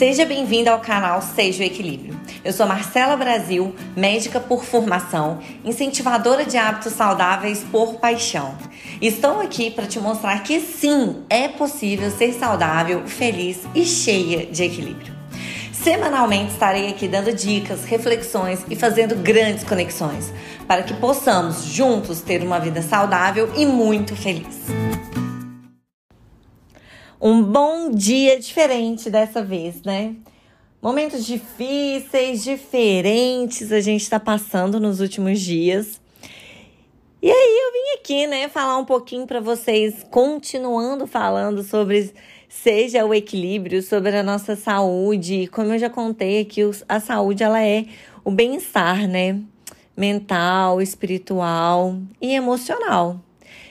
Seja bem-vinda ao canal Seja o Equilíbrio. Eu sou Marcela Brasil, médica por formação, incentivadora de hábitos saudáveis por paixão. Estou aqui para te mostrar que sim, é possível ser saudável, feliz e cheia de equilíbrio. Semanalmente estarei aqui dando dicas, reflexões e fazendo grandes conexões para que possamos juntos ter uma vida saudável e muito feliz. Um bom dia diferente dessa vez, né? Momentos difíceis, diferentes a gente está passando nos últimos dias. E aí eu vim aqui, né, falar um pouquinho para vocês, continuando falando sobre seja o equilíbrio, sobre a nossa saúde. Como eu já contei aqui, a saúde ela é o bem-estar, né? Mental, espiritual e emocional.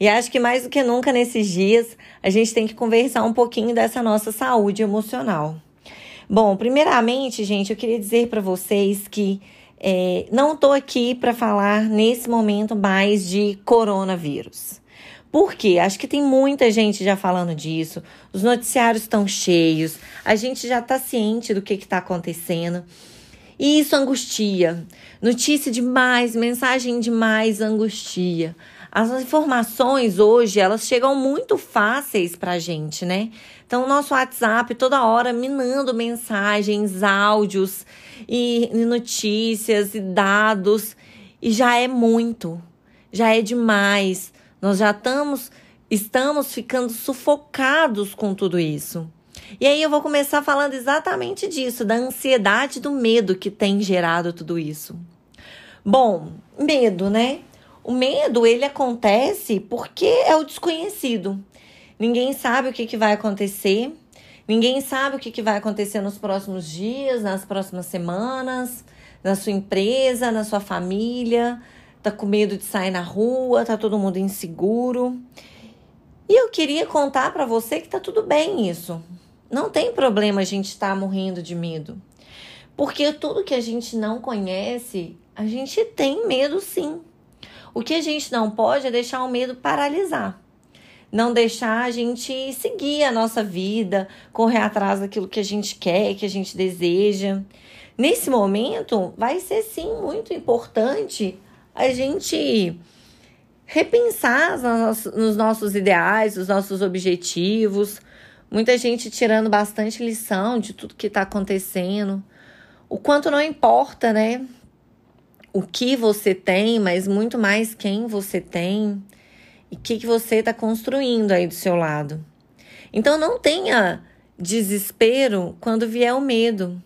E acho que mais do que nunca nesses dias a gente tem que conversar um pouquinho dessa nossa saúde emocional. Bom, primeiramente, gente, eu queria dizer para vocês que é, não estou aqui para falar nesse momento mais de coronavírus. Por quê? Acho que tem muita gente já falando disso, os noticiários estão cheios, a gente já está ciente do que está acontecendo. E isso angustia. Notícia demais, mensagem demais angustia. As informações hoje, elas chegam muito fáceis para a gente, né? Então, o nosso WhatsApp toda hora minando mensagens, áudios e notícias e dados. E já é muito, já é demais. Nós já estamos, estamos ficando sufocados com tudo isso. E aí eu vou começar falando exatamente disso, da ansiedade, do medo que tem gerado tudo isso. Bom, medo, né? O medo, ele acontece porque é o desconhecido. Ninguém sabe o que, que vai acontecer. Ninguém sabe o que, que vai acontecer nos próximos dias, nas próximas semanas, na sua empresa, na sua família. Tá com medo de sair na rua, tá todo mundo inseguro. E eu queria contar para você que tá tudo bem isso. Não tem problema a gente estar tá morrendo de medo. Porque tudo que a gente não conhece, a gente tem medo sim. O que a gente não pode é deixar o medo paralisar. Não deixar a gente seguir a nossa vida, correr atrás daquilo que a gente quer, que a gente deseja. Nesse momento, vai ser sim muito importante a gente repensar nos nossos ideais, os nossos objetivos. Muita gente tirando bastante lição de tudo que está acontecendo. O quanto não importa, né? O que você tem, mas muito mais quem você tem e o que, que você está construindo aí do seu lado. Então não tenha desespero quando vier o medo.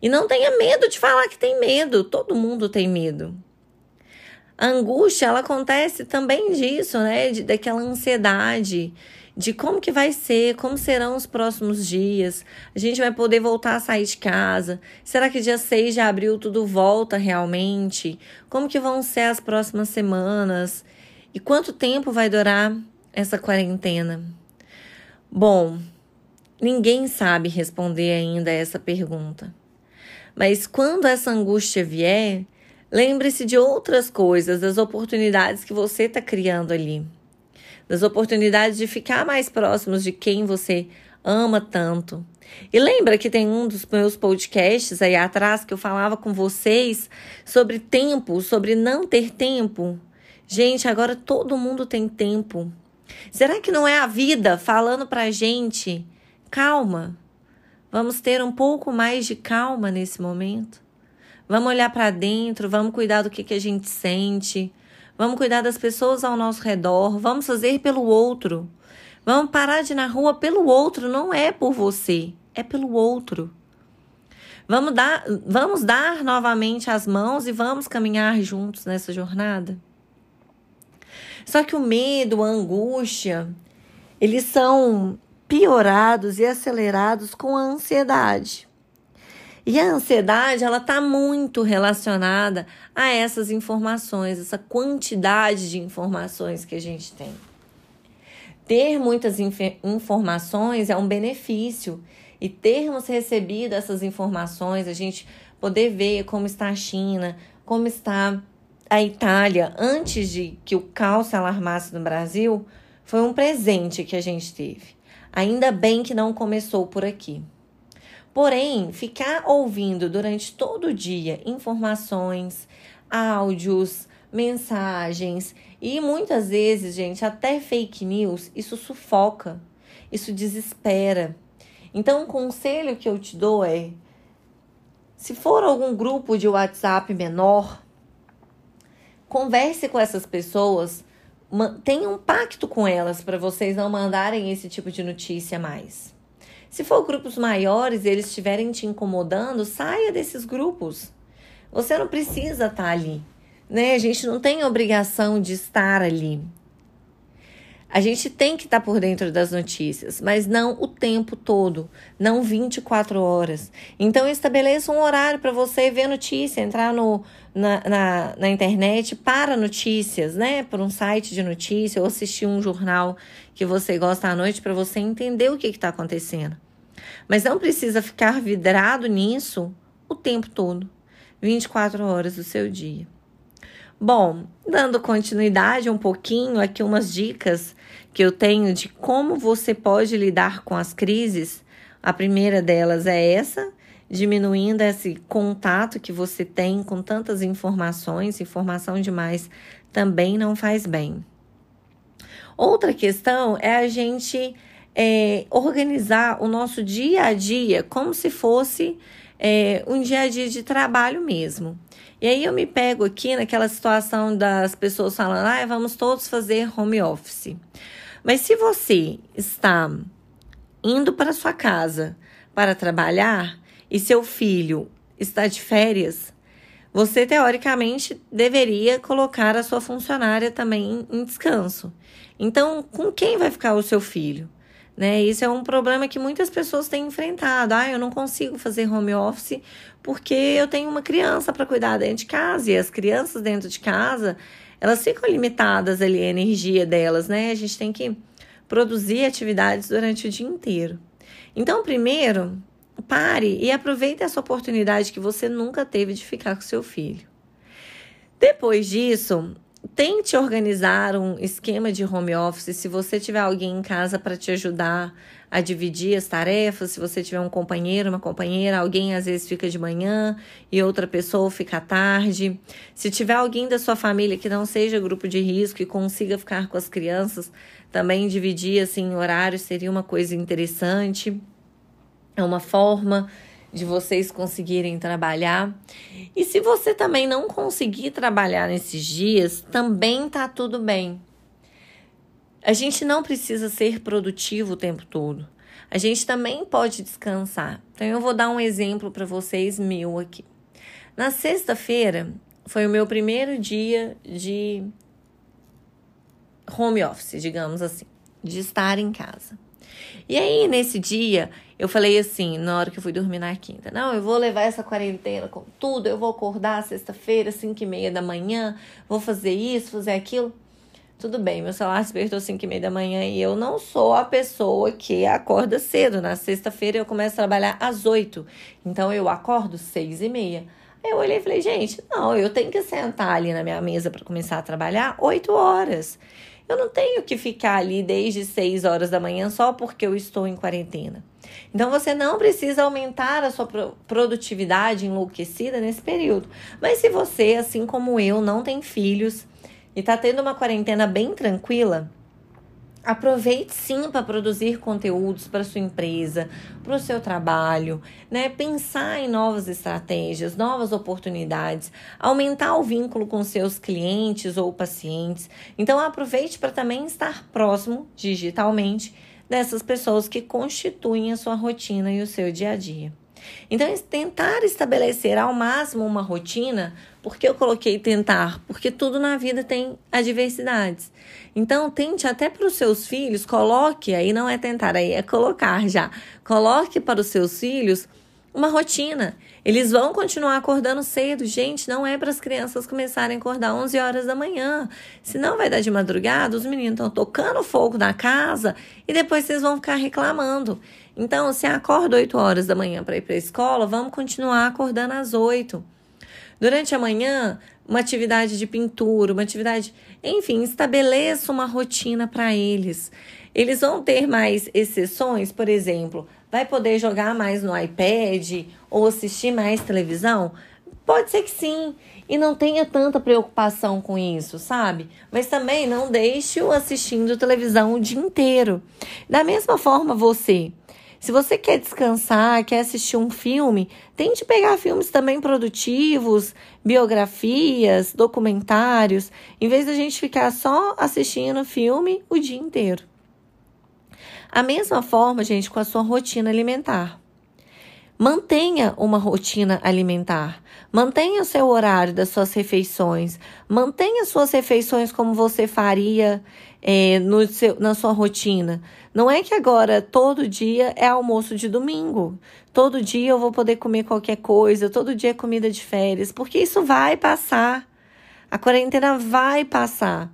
E não tenha medo de falar que tem medo, todo mundo tem medo. A angústia, ela acontece também disso, né? De, daquela ansiedade de como que vai ser, como serão os próximos dias. A gente vai poder voltar a sair de casa. Será que dia 6 de abril tudo volta realmente? Como que vão ser as próximas semanas? E quanto tempo vai durar essa quarentena? Bom, ninguém sabe responder ainda essa pergunta. Mas quando essa angústia vier, lembre-se de outras coisas, das oportunidades que você está criando ali das oportunidades de ficar mais próximos de quem você ama tanto. E lembra que tem um dos meus podcasts aí atrás que eu falava com vocês sobre tempo, sobre não ter tempo? Gente, agora todo mundo tem tempo. Será que não é a vida falando pra gente? Calma. Vamos ter um pouco mais de calma nesse momento. Vamos olhar para dentro, vamos cuidar do que, que a gente sente. Vamos cuidar das pessoas ao nosso redor. Vamos fazer pelo outro. Vamos parar de ir na rua pelo outro. Não é por você, é pelo outro. Vamos dar, vamos dar novamente as mãos e vamos caminhar juntos nessa jornada. Só que o medo, a angústia, eles são piorados e acelerados com a ansiedade. E a ansiedade, ela está muito relacionada a essas informações, essa quantidade de informações que a gente tem. Ter muitas informações é um benefício e termos recebido essas informações, a gente poder ver como está a China, como está a Itália antes de que o caos se alarmasse no Brasil, foi um presente que a gente teve. Ainda bem que não começou por aqui. Porém, ficar ouvindo durante todo o dia informações, áudios, mensagens e muitas vezes, gente, até fake news, isso sufoca, isso desespera. Então, o conselho que eu te dou é: se for algum grupo de WhatsApp menor, converse com essas pessoas, tenha um pacto com elas para vocês não mandarem esse tipo de notícia mais. Se for grupos maiores e eles estiverem te incomodando, saia desses grupos. Você não precisa estar tá ali, né? A gente não tem obrigação de estar ali. A gente tem que estar tá por dentro das notícias, mas não o tempo todo, não 24 horas. Então estabeleça um horário para você ver notícia, entrar no, na, na, na, internet para notícias, né? Por um site de notícia ou assistir um jornal que você gosta à noite para você entender o que está acontecendo. Mas não precisa ficar vidrado nisso o tempo todo, 24 horas do seu dia. Bom, dando continuidade um pouquinho aqui umas dicas que eu tenho de como você pode lidar com as crises. A primeira delas é essa, diminuindo esse contato que você tem com tantas informações, informação demais também não faz bem. Outra questão é a gente é, organizar o nosso dia a dia como se fosse é, um dia a dia de trabalho mesmo. E aí eu me pego aqui naquela situação das pessoas falando, ah, vamos todos fazer home office. Mas se você está indo para sua casa para trabalhar e seu filho está de férias, você teoricamente deveria colocar a sua funcionária também em descanso. Então, com quem vai ficar o seu filho? Né? Isso é um problema que muitas pessoas têm enfrentado. Ah, eu não consigo fazer home office porque eu tenho uma criança para cuidar dentro de casa e as crianças dentro de casa, elas ficam limitadas ali a energia delas, né? A gente tem que produzir atividades durante o dia inteiro. Então, primeiro, pare e aproveite essa oportunidade que você nunca teve de ficar com seu filho. Depois disso, tente organizar um esquema de home office. Se você tiver alguém em casa para te ajudar a dividir as tarefas, se você tiver um companheiro, uma companheira, alguém às vezes fica de manhã e outra pessoa fica à tarde. Se tiver alguém da sua família que não seja grupo de risco e consiga ficar com as crianças, também dividir assim horários seria uma coisa interessante. É uma forma de vocês conseguirem trabalhar. E se você também não conseguir trabalhar nesses dias, também tá tudo bem. A gente não precisa ser produtivo o tempo todo. A gente também pode descansar. Então eu vou dar um exemplo para vocês meu aqui. Na sexta-feira foi o meu primeiro dia de home office, digamos assim, de estar em casa. E aí, nesse dia, eu falei assim, na hora que eu fui dormir na quinta, não, eu vou levar essa quarentena com tudo, eu vou acordar sexta-feira, cinco e meia da manhã, vou fazer isso, fazer aquilo. Tudo bem, meu celular despertou 5 e meia da manhã e eu não sou a pessoa que acorda cedo. Na sexta-feira eu começo a trabalhar às 8. Então eu acordo 6 e meia. Eu olhei e falei, gente, não, eu tenho que sentar ali na minha mesa para começar a trabalhar 8 horas. Eu não tenho que ficar ali desde 6 horas da manhã só porque eu estou em quarentena. Então você não precisa aumentar a sua produtividade enlouquecida nesse período. Mas se você, assim como eu, não tem filhos e está tendo uma quarentena bem tranquila, Aproveite sim para produzir conteúdos para sua empresa, para o seu trabalho, né? Pensar em novas estratégias, novas oportunidades, aumentar o vínculo com seus clientes ou pacientes. Então aproveite para também estar próximo digitalmente dessas pessoas que constituem a sua rotina e o seu dia a dia. Então, tentar estabelecer ao máximo uma rotina, porque eu coloquei tentar, porque tudo na vida tem adversidades. Então, tente até para os seus filhos, coloque, aí não é tentar, aí é colocar já. Coloque para os seus filhos uma rotina. Eles vão continuar acordando cedo. Gente, não é para as crianças começarem a acordar 11 horas da manhã. Senão vai dar de madrugada, os meninos estão tocando fogo na casa e depois vocês vão ficar reclamando. Então, se acorda 8 horas da manhã para ir para a escola, vamos continuar acordando às 8. Durante a manhã, uma atividade de pintura, uma atividade, enfim, estabeleça uma rotina para eles. Eles vão ter mais exceções, por exemplo, vai poder jogar mais no iPad ou assistir mais televisão? Pode ser que sim, e não tenha tanta preocupação com isso, sabe? Mas também não deixe-o assistindo televisão o dia inteiro. Da mesma forma, você. Se você quer descansar, quer assistir um filme, tente pegar filmes também produtivos, biografias, documentários, em vez da gente ficar só assistindo filme o dia inteiro. A mesma forma, gente, com a sua rotina alimentar. Mantenha uma rotina alimentar. Mantenha o seu horário das suas refeições. Mantenha suas refeições como você faria é, no seu, na sua rotina. Não é que agora todo dia é almoço de domingo. Todo dia eu vou poder comer qualquer coisa. Todo dia é comida de férias. Porque isso vai passar. A quarentena vai passar.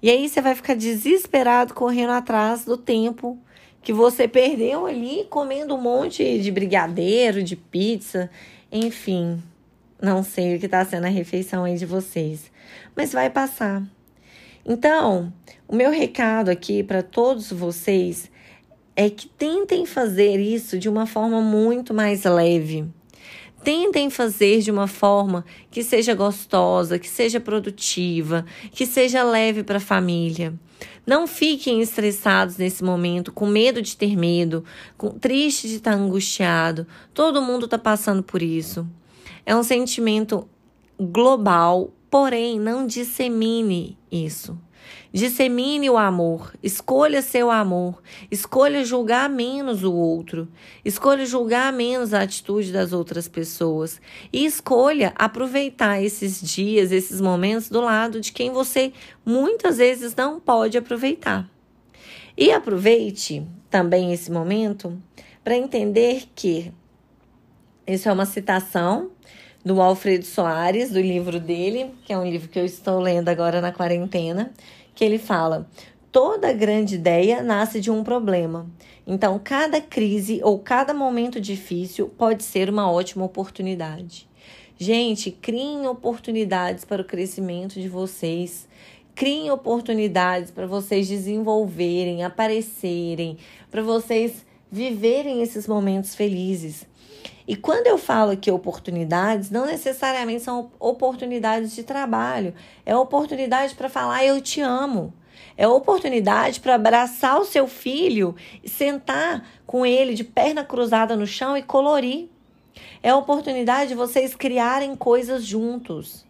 E aí você vai ficar desesperado correndo atrás do tempo que você perdeu ali comendo um monte de brigadeiro, de pizza, enfim. Não sei o que está sendo a refeição aí de vocês, mas vai passar. Então, o meu recado aqui para todos vocês é que tentem fazer isso de uma forma muito mais leve. Tentem fazer de uma forma que seja gostosa, que seja produtiva, que seja leve para a família. Não fiquem estressados nesse momento, com medo de ter medo, com, triste de estar angustiado. Todo mundo está passando por isso. É um sentimento global, porém não dissemine isso. Dissemine o amor, escolha seu amor, escolha julgar menos o outro, escolha julgar menos a atitude das outras pessoas e escolha aproveitar esses dias, esses momentos do lado de quem você muitas vezes não pode aproveitar. E aproveite também esse momento para entender que isso é uma citação do Alfredo Soares, do livro dele, que é um livro que eu estou lendo agora na quarentena, que ele fala: toda grande ideia nasce de um problema. Então, cada crise ou cada momento difícil pode ser uma ótima oportunidade. Gente, criem oportunidades para o crescimento de vocês. Criem oportunidades para vocês desenvolverem, aparecerem, para vocês viverem esses momentos felizes. E quando eu falo aqui oportunidades, não necessariamente são oportunidades de trabalho, é oportunidade para falar eu te amo. É oportunidade para abraçar o seu filho, sentar com ele de perna cruzada no chão e colorir. É oportunidade de vocês criarem coisas juntos.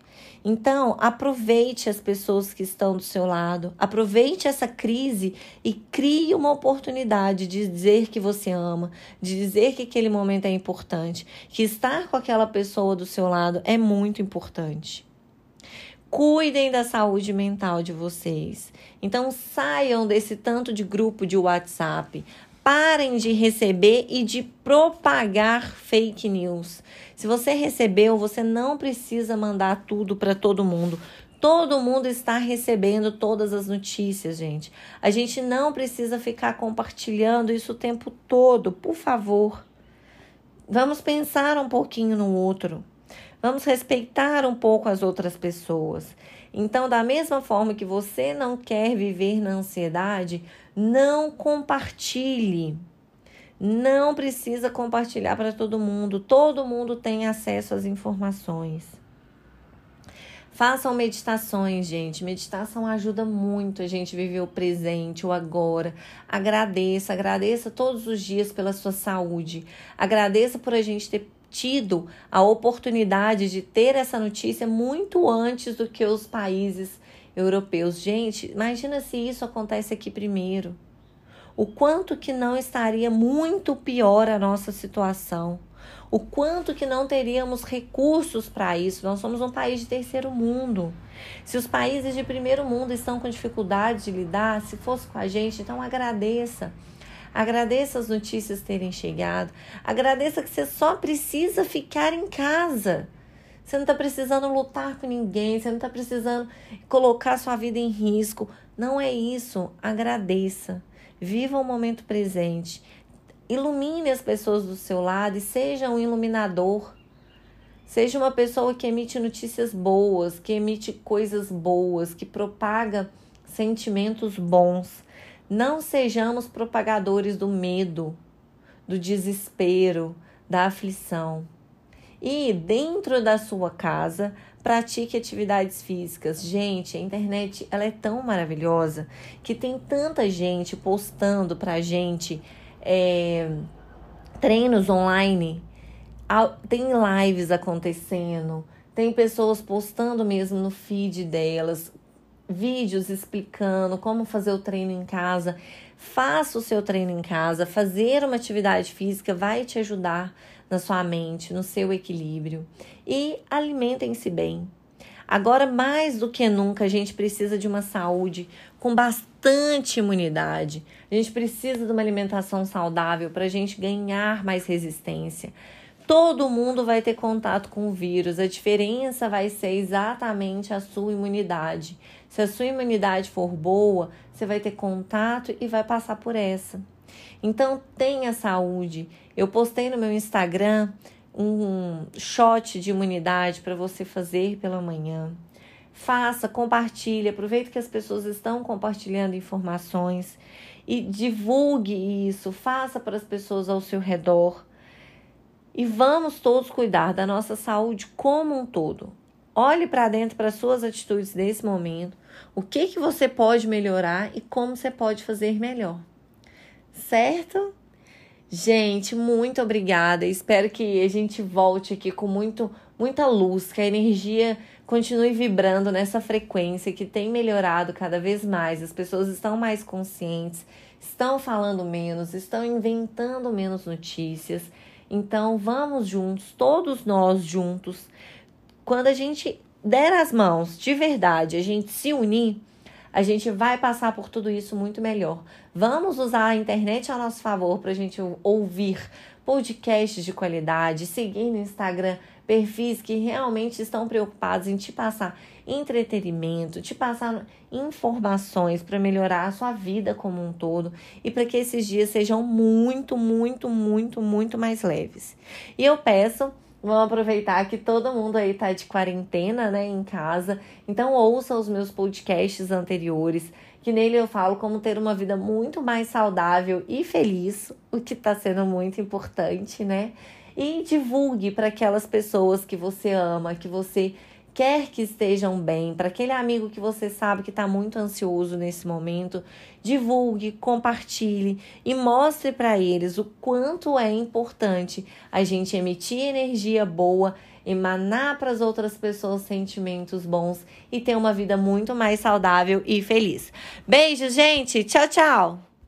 Então, aproveite as pessoas que estão do seu lado, aproveite essa crise e crie uma oportunidade de dizer que você ama, de dizer que aquele momento é importante, que estar com aquela pessoa do seu lado é muito importante. Cuidem da saúde mental de vocês. Então, saiam desse tanto de grupo de WhatsApp. Parem de receber e de propagar fake news. Se você recebeu, você não precisa mandar tudo para todo mundo. Todo mundo está recebendo todas as notícias, gente. A gente não precisa ficar compartilhando isso o tempo todo, por favor. Vamos pensar um pouquinho no outro. Vamos respeitar um pouco as outras pessoas. Então, da mesma forma que você não quer viver na ansiedade, não compartilhe. Não precisa compartilhar para todo mundo. Todo mundo tem acesso às informações. Façam meditações, gente. Meditação ajuda muito a gente viver o presente, o agora. Agradeça, agradeça todos os dias pela sua saúde. Agradeça por a gente ter tido a oportunidade de ter essa notícia muito antes do que os países europeus. Gente, imagina se isso acontece aqui primeiro. O quanto que não estaria muito pior a nossa situação. O quanto que não teríamos recursos para isso. Nós somos um país de terceiro mundo. Se os países de primeiro mundo estão com dificuldade de lidar, se fosse com a gente, então agradeça. Agradeça as notícias terem chegado. Agradeça que você só precisa ficar em casa. Você não está precisando lutar com ninguém, você não está precisando colocar sua vida em risco. Não é isso. Agradeça. Viva o momento presente. Ilumine as pessoas do seu lado e seja um iluminador. Seja uma pessoa que emite notícias boas, que emite coisas boas, que propaga sentimentos bons. Não sejamos propagadores do medo, do desespero, da aflição. E dentro da sua casa, pratique atividades físicas. Gente, a internet ela é tão maravilhosa que tem tanta gente postando pra gente é, treinos online, tem lives acontecendo, tem pessoas postando mesmo no feed delas vídeos explicando como fazer o treino em casa. Faça o seu treino em casa. Fazer uma atividade física vai te ajudar na sua mente, no seu equilíbrio. E alimentem-se bem. Agora, mais do que nunca, a gente precisa de uma saúde com bastante imunidade. A gente precisa de uma alimentação saudável para a gente ganhar mais resistência. Todo mundo vai ter contato com o vírus, a diferença vai ser exatamente a sua imunidade. Se a sua imunidade for boa, você vai ter contato e vai passar por essa. Então, tenha saúde. Eu postei no meu Instagram um shot de imunidade para você fazer pela manhã. Faça, compartilhe, aproveite que as pessoas estão compartilhando informações e divulgue isso, faça para as pessoas ao seu redor. E vamos todos cuidar da nossa saúde como um todo. Olhe para dentro para suas atitudes nesse momento, o que que você pode melhorar e como você pode fazer melhor. Certo? Gente, muito obrigada. Espero que a gente volte aqui com muito, muita luz, que a energia continue vibrando nessa frequência que tem melhorado cada vez mais. As pessoas estão mais conscientes, estão falando menos, estão inventando menos notícias então vamos juntos, todos nós juntos. Quando a gente der as mãos de verdade, a gente se unir, a gente vai passar por tudo isso muito melhor. Vamos usar a internet a nosso favor para a gente ouvir podcasts de qualidade, seguir no Instagram perfis que realmente estão preocupados em te passar entretenimento, te passar informações para melhorar a sua vida como um todo e para que esses dias sejam muito, muito, muito, muito mais leves. E eu peço Vamos aproveitar que todo mundo aí tá de quarentena, né, em casa. Então ouça os meus podcasts anteriores, que nele eu falo como ter uma vida muito mais saudável e feliz, o que tá sendo muito importante, né? E divulgue para aquelas pessoas que você ama, que você quer que estejam bem, para aquele amigo que você sabe que está muito ansioso nesse momento, divulgue, compartilhe e mostre para eles o quanto é importante a gente emitir energia boa, emanar para as outras pessoas sentimentos bons e ter uma vida muito mais saudável e feliz. Beijo, gente! Tchau, tchau!